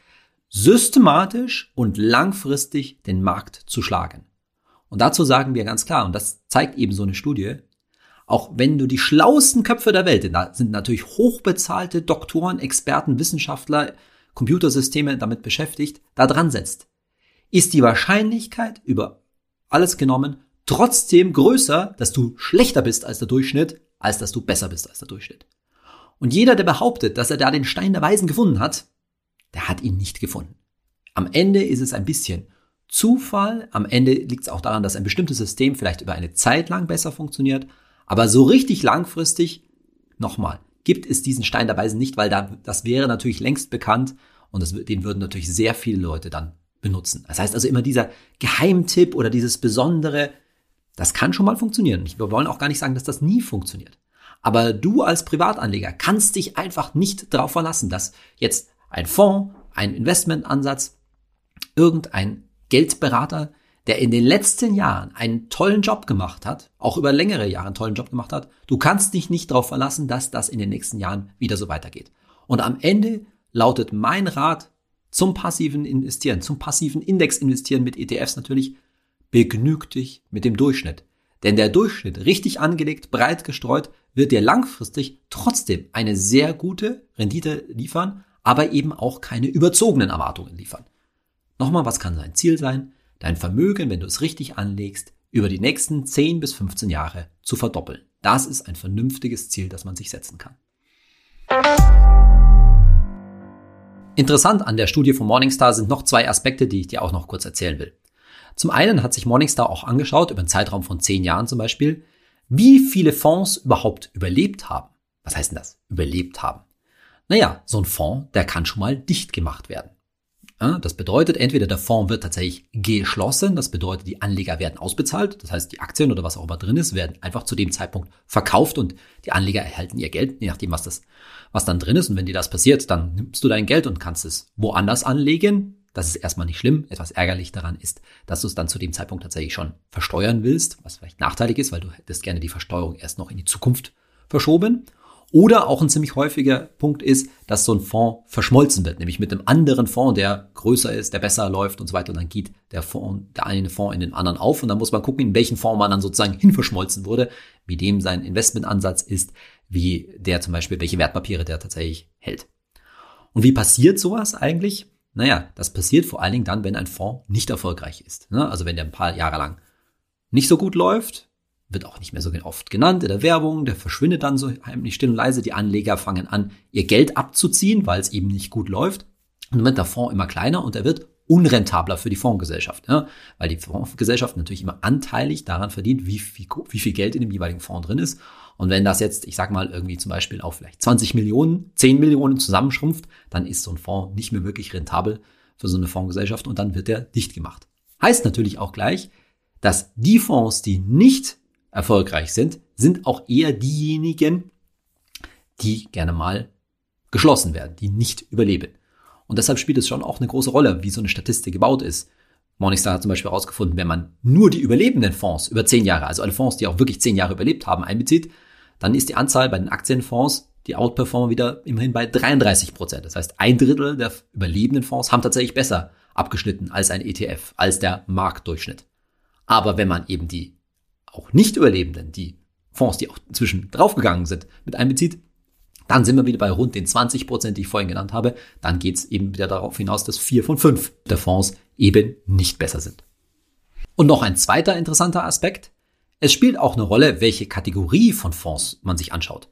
systematisch und langfristig den Markt zu schlagen. Und dazu sagen wir ganz klar, und das zeigt eben so eine Studie, auch wenn du die schlauesten Köpfe der Welt, da sind natürlich hochbezahlte Doktoren, Experten, Wissenschaftler, Computersysteme damit beschäftigt, da dran setzt, ist die Wahrscheinlichkeit über alles genommen trotzdem größer, dass du schlechter bist als der Durchschnitt, als dass du besser bist als der Durchschnitt. Und jeder, der behauptet, dass er da den Stein der Weisen gefunden hat, der hat ihn nicht gefunden. Am Ende ist es ein bisschen Zufall, am Ende liegt es auch daran, dass ein bestimmtes System vielleicht über eine Zeit lang besser funktioniert, aber so richtig langfristig, nochmal, gibt es diesen Stein der Weisen nicht, weil da, das wäre natürlich längst bekannt und das, den würden natürlich sehr viele Leute dann benutzen. Das heißt also immer dieser Geheimtipp oder dieses Besondere, das kann schon mal funktionieren. Wir wollen auch gar nicht sagen, dass das nie funktioniert. Aber du als Privatanleger kannst dich einfach nicht darauf verlassen, dass jetzt ein Fonds, ein Investmentansatz, irgendein Geldberater, der in den letzten Jahren einen tollen Job gemacht hat, auch über längere Jahre einen tollen Job gemacht hat, du kannst dich nicht darauf verlassen, dass das in den nächsten Jahren wieder so weitergeht. Und am Ende lautet mein Rat zum passiven Investieren, zum passiven Index investieren mit ETFs natürlich, begnüg dich mit dem Durchschnitt. Denn der Durchschnitt, richtig angelegt, breit gestreut, wird dir langfristig trotzdem eine sehr gute Rendite liefern, aber eben auch keine überzogenen Erwartungen liefern. Nochmal, was kann sein Ziel sein? Dein Vermögen, wenn du es richtig anlegst, über die nächsten 10 bis 15 Jahre zu verdoppeln. Das ist ein vernünftiges Ziel, das man sich setzen kann. Interessant an der Studie von Morningstar sind noch zwei Aspekte, die ich dir auch noch kurz erzählen will. Zum einen hat sich Morningstar auch angeschaut, über einen Zeitraum von 10 Jahren zum Beispiel, wie viele Fonds überhaupt überlebt haben. Was heißt denn das? Überlebt haben. Naja, so ein Fonds, der kann schon mal dicht gemacht werden. Das bedeutet, entweder der Fonds wird tatsächlich geschlossen, das bedeutet, die Anleger werden ausbezahlt, das heißt, die Aktien oder was auch immer drin ist, werden einfach zu dem Zeitpunkt verkauft und die Anleger erhalten ihr Geld, je nachdem, was das, was dann drin ist. Und wenn dir das passiert, dann nimmst du dein Geld und kannst es woanders anlegen. Das ist erstmal nicht schlimm. Etwas ärgerlich daran ist, dass du es dann zu dem Zeitpunkt tatsächlich schon versteuern willst, was vielleicht nachteilig ist, weil du hättest gerne die Versteuerung erst noch in die Zukunft verschoben. Oder auch ein ziemlich häufiger Punkt ist, dass so ein Fonds verschmolzen wird, nämlich mit einem anderen Fonds, der größer ist, der besser läuft und so weiter. Und dann geht der Fonds, der eine Fonds in den anderen auf und dann muss man gucken, in welchen Fonds man dann sozusagen hinverschmolzen wurde, wie dem sein Investmentansatz ist, wie der zum Beispiel, welche Wertpapiere der tatsächlich hält. Und wie passiert sowas eigentlich? Naja, das passiert vor allen Dingen dann, wenn ein Fonds nicht erfolgreich ist. Ne? Also wenn der ein paar Jahre lang nicht so gut läuft, wird auch nicht mehr so oft genannt in der Werbung, der verschwindet dann so heimlich still und leise. Die Anleger fangen an, ihr Geld abzuziehen, weil es eben nicht gut läuft. Und dann wird der Fonds immer kleiner und er wird unrentabler für die Fondsgesellschaft, ja? weil die Fondsgesellschaft natürlich immer anteilig daran verdient, wie viel, wie viel Geld in dem jeweiligen Fonds drin ist. Und wenn das jetzt, ich sag mal, irgendwie zum Beispiel auf vielleicht 20 Millionen, 10 Millionen zusammenschrumpft, dann ist so ein Fonds nicht mehr wirklich rentabel für so eine Fondsgesellschaft und dann wird er dicht gemacht. Heißt natürlich auch gleich, dass die Fonds, die nicht erfolgreich sind, sind auch eher diejenigen, die gerne mal geschlossen werden, die nicht überleben. Und deshalb spielt es schon auch eine große Rolle, wie so eine Statistik gebaut ist. Morningstar hat zum Beispiel herausgefunden, wenn man nur die überlebenden Fonds über zehn Jahre, also alle Fonds, die auch wirklich zehn Jahre überlebt haben, einbezieht, dann ist die Anzahl bei den Aktienfonds, die outperformen wieder immerhin bei 33 Prozent. Das heißt, ein Drittel der überlebenden Fonds haben tatsächlich besser abgeschnitten als ein ETF, als der Marktdurchschnitt. Aber wenn man eben die auch Nicht-Überlebenden, die Fonds, die auch inzwischen draufgegangen sind, mit einbezieht, dann sind wir wieder bei rund den 20 Prozent, die ich vorhin genannt habe. Dann geht es eben wieder darauf hinaus, dass vier von fünf der Fonds eben nicht besser sind. Und noch ein zweiter interessanter Aspekt. Es spielt auch eine Rolle, welche Kategorie von Fonds man sich anschaut.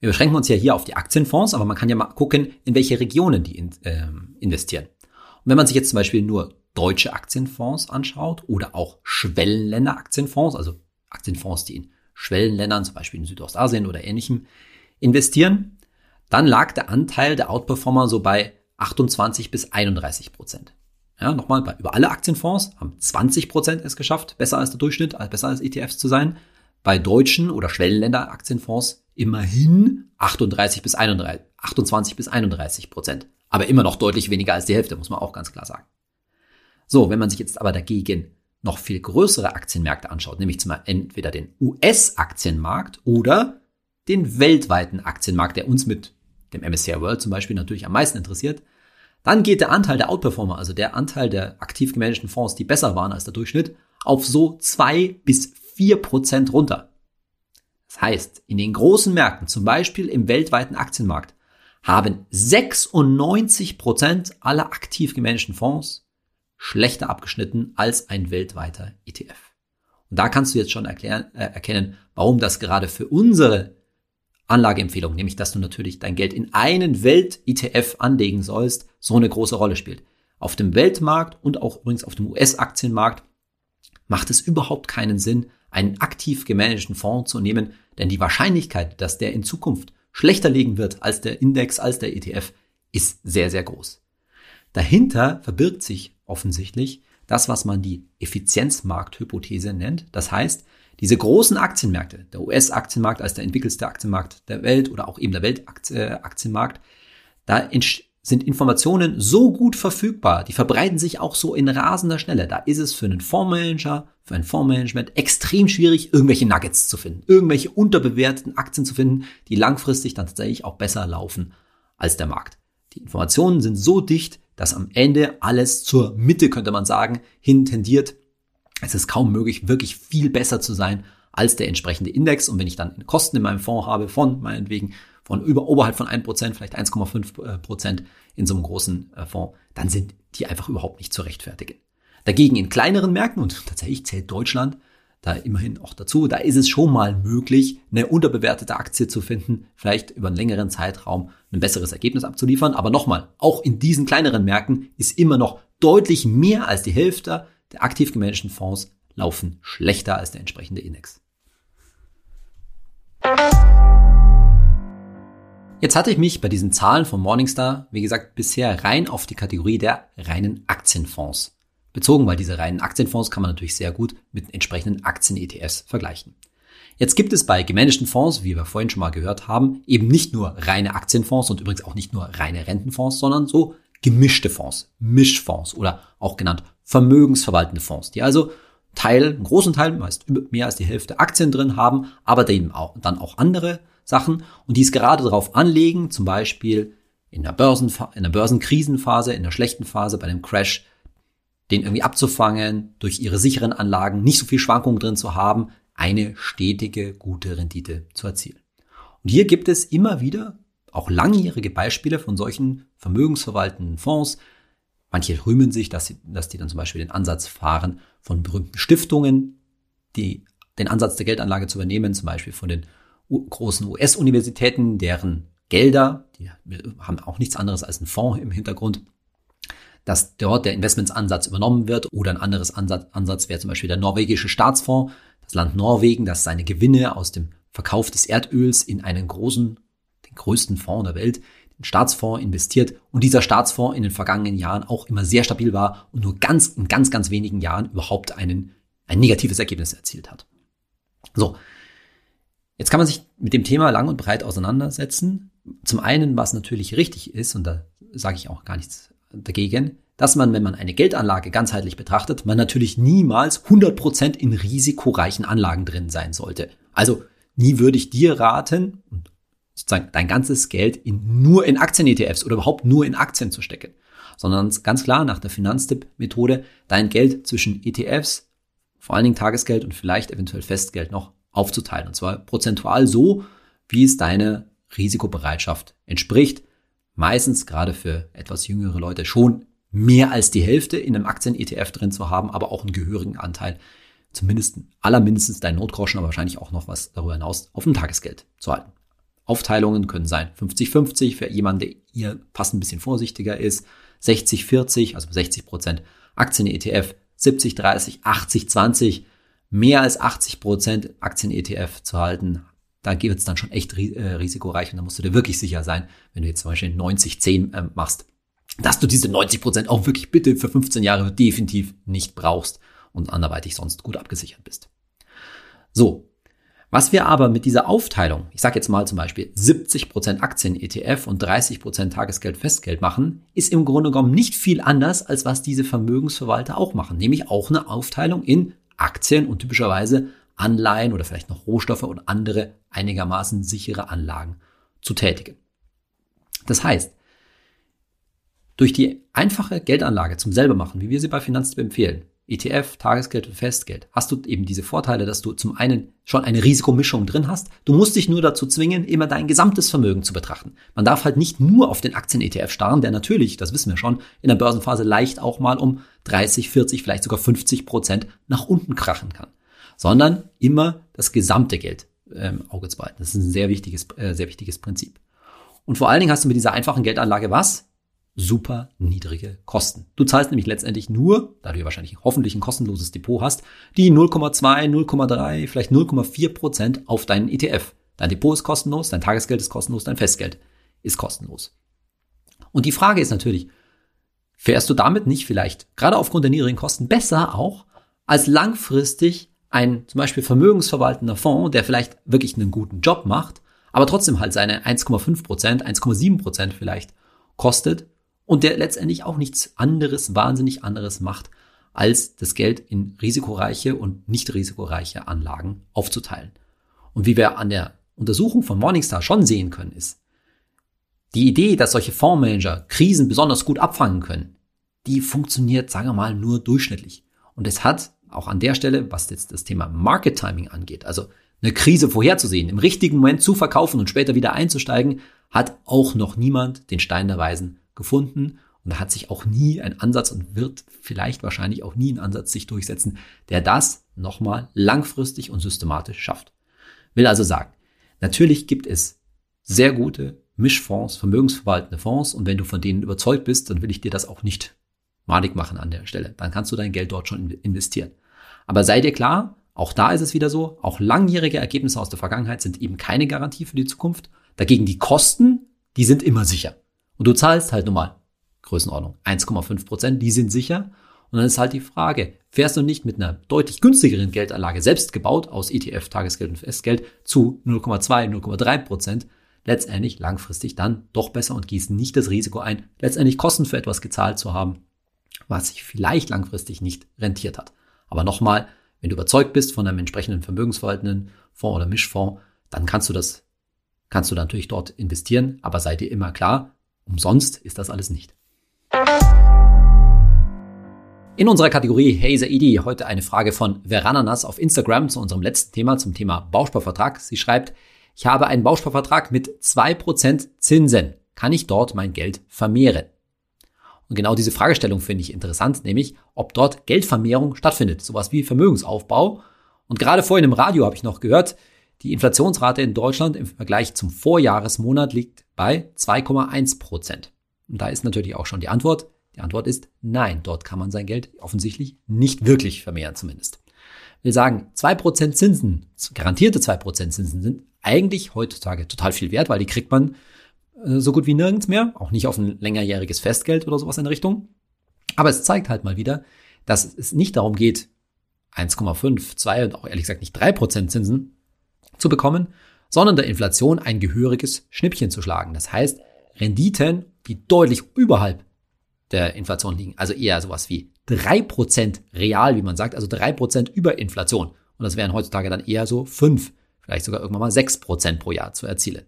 Wir beschränken uns ja hier auf die Aktienfonds, aber man kann ja mal gucken, in welche Regionen die in, äh, investieren. Und wenn man sich jetzt zum Beispiel nur deutsche Aktienfonds anschaut oder auch Schwellenländer Aktienfonds, also Aktienfonds, die in Schwellenländern, zum Beispiel in Südostasien oder ähnlichem, investieren, dann lag der Anteil der Outperformer so bei 28 bis 31 Prozent. Ja, nochmal, bei, über alle Aktienfonds haben 20 Prozent es geschafft, besser als der Durchschnitt, besser als ETFs zu sein. Bei deutschen oder Schwellenländer Aktienfonds immerhin 38 bis 31, 28 bis 31 Prozent. Aber immer noch deutlich weniger als die Hälfte, muss man auch ganz klar sagen. So, wenn man sich jetzt aber dagegen noch viel größere Aktienmärkte anschaut, nämlich zum entweder den US-Aktienmarkt oder den weltweiten Aktienmarkt, der uns mit dem MSCI World zum Beispiel natürlich am meisten interessiert, dann geht der Anteil der Outperformer, also der Anteil der aktiv gemanagten Fonds, die besser waren als der Durchschnitt, auf so zwei bis vier Prozent runter. Das heißt, in den großen Märkten, zum Beispiel im weltweiten Aktienmarkt, haben 96 Prozent aller aktiv gemanagten Fonds schlechter abgeschnitten als ein weltweiter ETF. Und da kannst du jetzt schon erklären, äh, erkennen, warum das gerade für unsere Anlageempfehlung, nämlich dass du natürlich dein Geld in einen Welt-ETF anlegen sollst, so eine große Rolle spielt. Auf dem Weltmarkt und auch übrigens auf dem US-Aktienmarkt macht es überhaupt keinen Sinn, einen aktiv gemanagten Fonds zu nehmen, denn die Wahrscheinlichkeit, dass der in Zukunft schlechter liegen wird als der Index, als der ETF, ist sehr, sehr groß. Dahinter verbirgt sich offensichtlich das, was man die Effizienzmarkthypothese nennt. Das heißt, diese großen Aktienmärkte, der US-Aktienmarkt als der entwickelste Aktienmarkt der Welt oder auch eben der Weltaktienmarkt, da sind Informationen so gut verfügbar, die verbreiten sich auch so in rasender Schnelle. Da ist es für einen Fondsmanager, für ein Fondsmanagement extrem schwierig, irgendwelche Nuggets zu finden, irgendwelche unterbewerteten Aktien zu finden, die langfristig dann tatsächlich auch besser laufen als der Markt. Die Informationen sind so dicht, dass am Ende alles zur Mitte, könnte man sagen, hin tendiert. Es ist kaum möglich, wirklich viel besser zu sein als der entsprechende Index. Und wenn ich dann Kosten in meinem Fonds habe von meinetwegen von über oberhalb von 1%, vielleicht 1,5% in so einem großen äh, Fonds, dann sind die einfach überhaupt nicht zu rechtfertigen. Dagegen in kleineren Märkten, und tatsächlich zählt Deutschland da immerhin auch dazu. Da ist es schon mal möglich, eine unterbewertete Aktie zu finden, vielleicht über einen längeren Zeitraum ein besseres Ergebnis abzuliefern. Aber nochmal, auch in diesen kleineren Märkten ist immer noch deutlich mehr als die Hälfte der aktiv gemanagten Fonds laufen schlechter als der entsprechende Index. Jetzt hatte ich mich bei diesen Zahlen von Morningstar, wie gesagt, bisher rein auf die Kategorie der reinen Aktienfonds bezogen, weil diese reinen Aktienfonds kann man natürlich sehr gut mit entsprechenden Aktien-ETFs vergleichen. Jetzt gibt es bei gemanagten Fonds, wie wir vorhin schon mal gehört haben, eben nicht nur reine Aktienfonds und übrigens auch nicht nur reine Rentenfonds, sondern so gemischte Fonds, Mischfonds oder auch genannt vermögensverwaltende Fonds, die also Teil, einen großen Teil, meist mehr als die Hälfte Aktien drin haben, aber dann auch, andere Sachen und die es gerade darauf anlegen, zum Beispiel in der, in der Börsenkrisenphase, in der schlechten Phase, bei dem Crash den irgendwie abzufangen, durch ihre sicheren Anlagen nicht so viel Schwankungen drin zu haben, eine stetige, gute Rendite zu erzielen. Und hier gibt es immer wieder auch langjährige Beispiele von solchen vermögensverwaltenden Fonds. Manche rühmen sich, dass, sie, dass die dann zum Beispiel den Ansatz fahren von berühmten Stiftungen, die den Ansatz der Geldanlage zu übernehmen, zum Beispiel von den großen US-Universitäten, deren Gelder, die haben auch nichts anderes als einen Fonds im Hintergrund, dass dort der Investmentsansatz übernommen wird. Oder ein anderes Ansatz, Ansatz wäre zum Beispiel der norwegische Staatsfonds, das Land Norwegen, das seine Gewinne aus dem Verkauf des Erdöls in einen großen, den größten Fonds der Welt, Staatsfonds investiert und dieser Staatsfonds in den vergangenen Jahren auch immer sehr stabil war und nur ganz, in ganz, ganz wenigen Jahren überhaupt einen, ein negatives Ergebnis erzielt hat. So. Jetzt kann man sich mit dem Thema lang und breit auseinandersetzen. Zum einen, was natürlich richtig ist, und da sage ich auch gar nichts dagegen, dass man, wenn man eine Geldanlage ganzheitlich betrachtet, man natürlich niemals 100% in risikoreichen Anlagen drin sein sollte. Also nie würde ich dir raten, sozusagen dein ganzes Geld in, nur in Aktien-ETFs oder überhaupt nur in Aktien zu stecken, sondern ganz klar nach der Finanztipp-Methode dein Geld zwischen ETFs, vor allen Dingen Tagesgeld und vielleicht eventuell Festgeld noch aufzuteilen. Und zwar prozentual so, wie es deine Risikobereitschaft entspricht meistens gerade für etwas jüngere Leute schon mehr als die Hälfte in einem Aktien-ETF drin zu haben, aber auch einen gehörigen Anteil, zumindest allermindestens dein Notgroschen, aber wahrscheinlich auch noch was darüber hinaus auf dem Tagesgeld zu halten. Aufteilungen können sein 50-50 für jemanden, der hier fast ein bisschen vorsichtiger ist, 60-40, also 60 Prozent Aktien-ETF, 70-30, 80-20, mehr als 80 Prozent Aktien-ETF zu halten, da geht es dann schon echt äh, risikoreich und da musst du dir wirklich sicher sein, wenn du jetzt zum Beispiel 90-10 äh, machst, dass du diese 90 Prozent auch wirklich bitte für 15 Jahre definitiv nicht brauchst und anderweitig sonst gut abgesichert bist. So. Was wir aber mit dieser Aufteilung, ich sage jetzt mal zum Beispiel 70% Aktien-ETF und 30% Tagesgeld-Festgeld machen, ist im Grunde genommen nicht viel anders, als was diese Vermögensverwalter auch machen, nämlich auch eine Aufteilung in Aktien und typischerweise Anleihen oder vielleicht noch Rohstoffe und andere einigermaßen sichere Anlagen zu tätigen. Das heißt, durch die einfache Geldanlage zum selber machen, wie wir sie bei Finanztipp empfehlen, ETF, Tagesgeld und Festgeld, hast du eben diese Vorteile, dass du zum einen schon eine Risikomischung drin hast. Du musst dich nur dazu zwingen, immer dein gesamtes Vermögen zu betrachten. Man darf halt nicht nur auf den Aktien-ETF starren, der natürlich, das wissen wir schon, in der Börsenphase leicht auch mal um 30, 40, vielleicht sogar 50 Prozent nach unten krachen kann, sondern immer das gesamte Geld ähm, Auge zu behalten. Das ist ein sehr wichtiges, äh, sehr wichtiges Prinzip. Und vor allen Dingen hast du mit dieser einfachen Geldanlage was? Super niedrige Kosten. Du zahlst nämlich letztendlich nur, da du ja wahrscheinlich hoffentlich ein kostenloses Depot hast, die 0,2, 0,3, vielleicht 0,4 Prozent auf deinen ETF. Dein Depot ist kostenlos, dein Tagesgeld ist kostenlos, dein Festgeld ist kostenlos. Und die Frage ist natürlich, fährst du damit nicht vielleicht, gerade aufgrund der niedrigen Kosten, besser auch, als langfristig ein zum Beispiel vermögensverwaltender Fonds, der vielleicht wirklich einen guten Job macht, aber trotzdem halt seine 1,5 Prozent, 1,7 Prozent vielleicht kostet und der letztendlich auch nichts anderes, wahnsinnig anderes macht, als das Geld in risikoreiche und nicht risikoreiche Anlagen aufzuteilen. Und wie wir an der Untersuchung von Morningstar schon sehen können, ist, die Idee, dass solche Fondsmanager Krisen besonders gut abfangen können, die funktioniert, sagen wir mal, nur durchschnittlich. Und es hat auch an der Stelle, was jetzt das Thema Market Timing angeht, also eine Krise vorherzusehen, im richtigen Moment zu verkaufen und später wieder einzusteigen, hat auch noch niemand den Stein der Weisen gefunden und da hat sich auch nie ein Ansatz und wird vielleicht wahrscheinlich auch nie ein Ansatz sich durchsetzen, der das nochmal langfristig und systematisch schafft. Will also sagen, natürlich gibt es sehr gute Mischfonds, vermögensverwaltende Fonds und wenn du von denen überzeugt bist, dann will ich dir das auch nicht madig machen an der Stelle. Dann kannst du dein Geld dort schon investieren. Aber sei dir klar, auch da ist es wieder so, auch langjährige Ergebnisse aus der Vergangenheit sind eben keine Garantie für die Zukunft. Dagegen die Kosten, die sind immer sicher. Und du zahlst halt nun mal Größenordnung 1,5 Prozent, die sind sicher. Und dann ist halt die Frage, fährst du nicht mit einer deutlich günstigeren Geldanlage selbst gebaut aus ETF, Tagesgeld und Festgeld zu 0,2, 0,3 Prozent letztendlich langfristig dann doch besser und gießen nicht das Risiko ein, letztendlich Kosten für etwas gezahlt zu haben, was sich vielleicht langfristig nicht rentiert hat. Aber nochmal, wenn du überzeugt bist von einem entsprechenden vermögensverwaltenden Fonds oder Mischfonds, dann kannst du das, kannst du natürlich dort investieren, aber sei dir immer klar, Umsonst ist das alles nicht. In unserer Kategorie Hey Saidi heute eine Frage von Verananas auf Instagram zu unserem letzten Thema, zum Thema Bausparvertrag. Sie schreibt, ich habe einen Bausparvertrag mit 2% Zinsen. Kann ich dort mein Geld vermehren? Und genau diese Fragestellung finde ich interessant, nämlich ob dort Geldvermehrung stattfindet, sowas wie Vermögensaufbau. Und gerade vorhin im Radio habe ich noch gehört, die Inflationsrate in Deutschland im Vergleich zum Vorjahresmonat liegt bei 2,1 Prozent. Und da ist natürlich auch schon die Antwort. Die Antwort ist nein, dort kann man sein Geld offensichtlich nicht wirklich vermehren zumindest. Will sagen, 2% Zinsen, garantierte 2% Zinsen sind eigentlich heutzutage total viel wert, weil die kriegt man äh, so gut wie nirgends mehr, auch nicht auf ein längerjähriges Festgeld oder sowas in Richtung. Aber es zeigt halt mal wieder, dass es nicht darum geht, 1,5, 2 und auch ehrlich gesagt nicht 3% Zinsen zu bekommen, sondern der Inflation ein gehöriges Schnippchen zu schlagen. Das heißt, Renditen, die deutlich überhalb der Inflation liegen, also eher sowas wie drei Prozent real, wie man sagt, also drei Prozent über Inflation. Und das wären heutzutage dann eher so fünf, vielleicht sogar irgendwann mal sechs Prozent pro Jahr zu erzielen.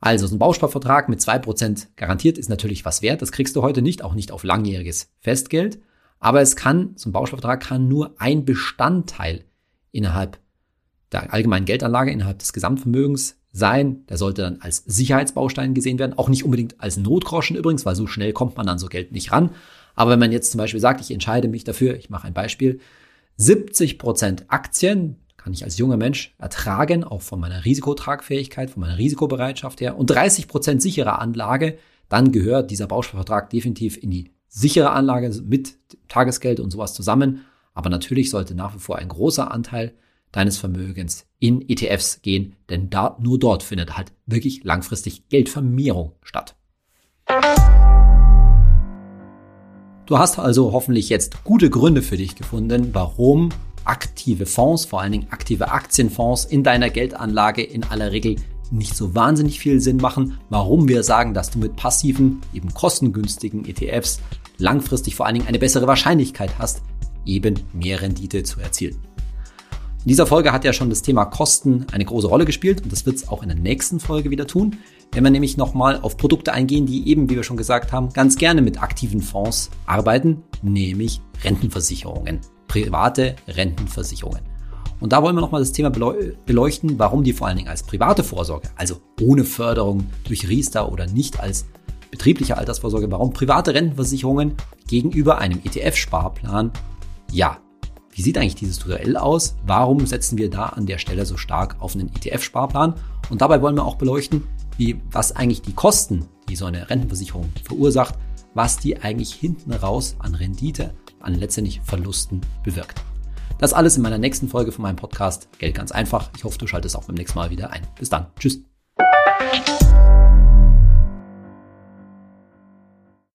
Also so ein Bausparvertrag mit zwei Prozent garantiert ist natürlich was wert. Das kriegst du heute nicht, auch nicht auf langjähriges Festgeld. Aber es kann, so ein Bausparvertrag kann nur ein Bestandteil innerhalb der allgemeinen Geldanlage innerhalb des Gesamtvermögens sein. Der sollte dann als Sicherheitsbaustein gesehen werden. Auch nicht unbedingt als Notgroschen übrigens, weil so schnell kommt man an so Geld nicht ran. Aber wenn man jetzt zum Beispiel sagt, ich entscheide mich dafür, ich mache ein Beispiel, 70 Prozent Aktien kann ich als junger Mensch ertragen, auch von meiner Risikotragfähigkeit, von meiner Risikobereitschaft her und 30 Prozent sichere Anlage, dann gehört dieser Bausparvertrag definitiv in die sichere Anlage mit Tagesgeld und sowas zusammen. Aber natürlich sollte nach wie vor ein großer Anteil deines Vermögens in ETFs gehen, denn da, nur dort findet halt wirklich langfristig Geldvermehrung statt. Du hast also hoffentlich jetzt gute Gründe für dich gefunden, warum aktive Fonds, vor allen Dingen aktive Aktienfonds in deiner Geldanlage in aller Regel nicht so wahnsinnig viel Sinn machen, warum wir sagen, dass du mit passiven, eben kostengünstigen ETFs langfristig vor allen Dingen eine bessere Wahrscheinlichkeit hast, eben mehr Rendite zu erzielen. In dieser Folge hat ja schon das Thema Kosten eine große Rolle gespielt und das wird es auch in der nächsten Folge wieder tun. wenn wir nämlich nochmal auf Produkte eingehen, die eben, wie wir schon gesagt haben, ganz gerne mit aktiven Fonds arbeiten, nämlich Rentenversicherungen, private Rentenversicherungen. Und da wollen wir nochmal das Thema beleuchten, warum die vor allen Dingen als private Vorsorge, also ohne Förderung durch Riester oder nicht als betriebliche Altersvorsorge, warum private Rentenversicherungen gegenüber einem ETF-Sparplan, ja, wie sieht eigentlich dieses Duell aus? Warum setzen wir da an der Stelle so stark auf einen ETF-Sparplan? Und dabei wollen wir auch beleuchten, wie, was eigentlich die Kosten, die so eine Rentenversicherung verursacht, was die eigentlich hinten raus an Rendite, an letztendlich Verlusten bewirkt. Das alles in meiner nächsten Folge von meinem Podcast Geld ganz einfach. Ich hoffe, du schaltest auch beim nächsten Mal wieder ein. Bis dann. Tschüss.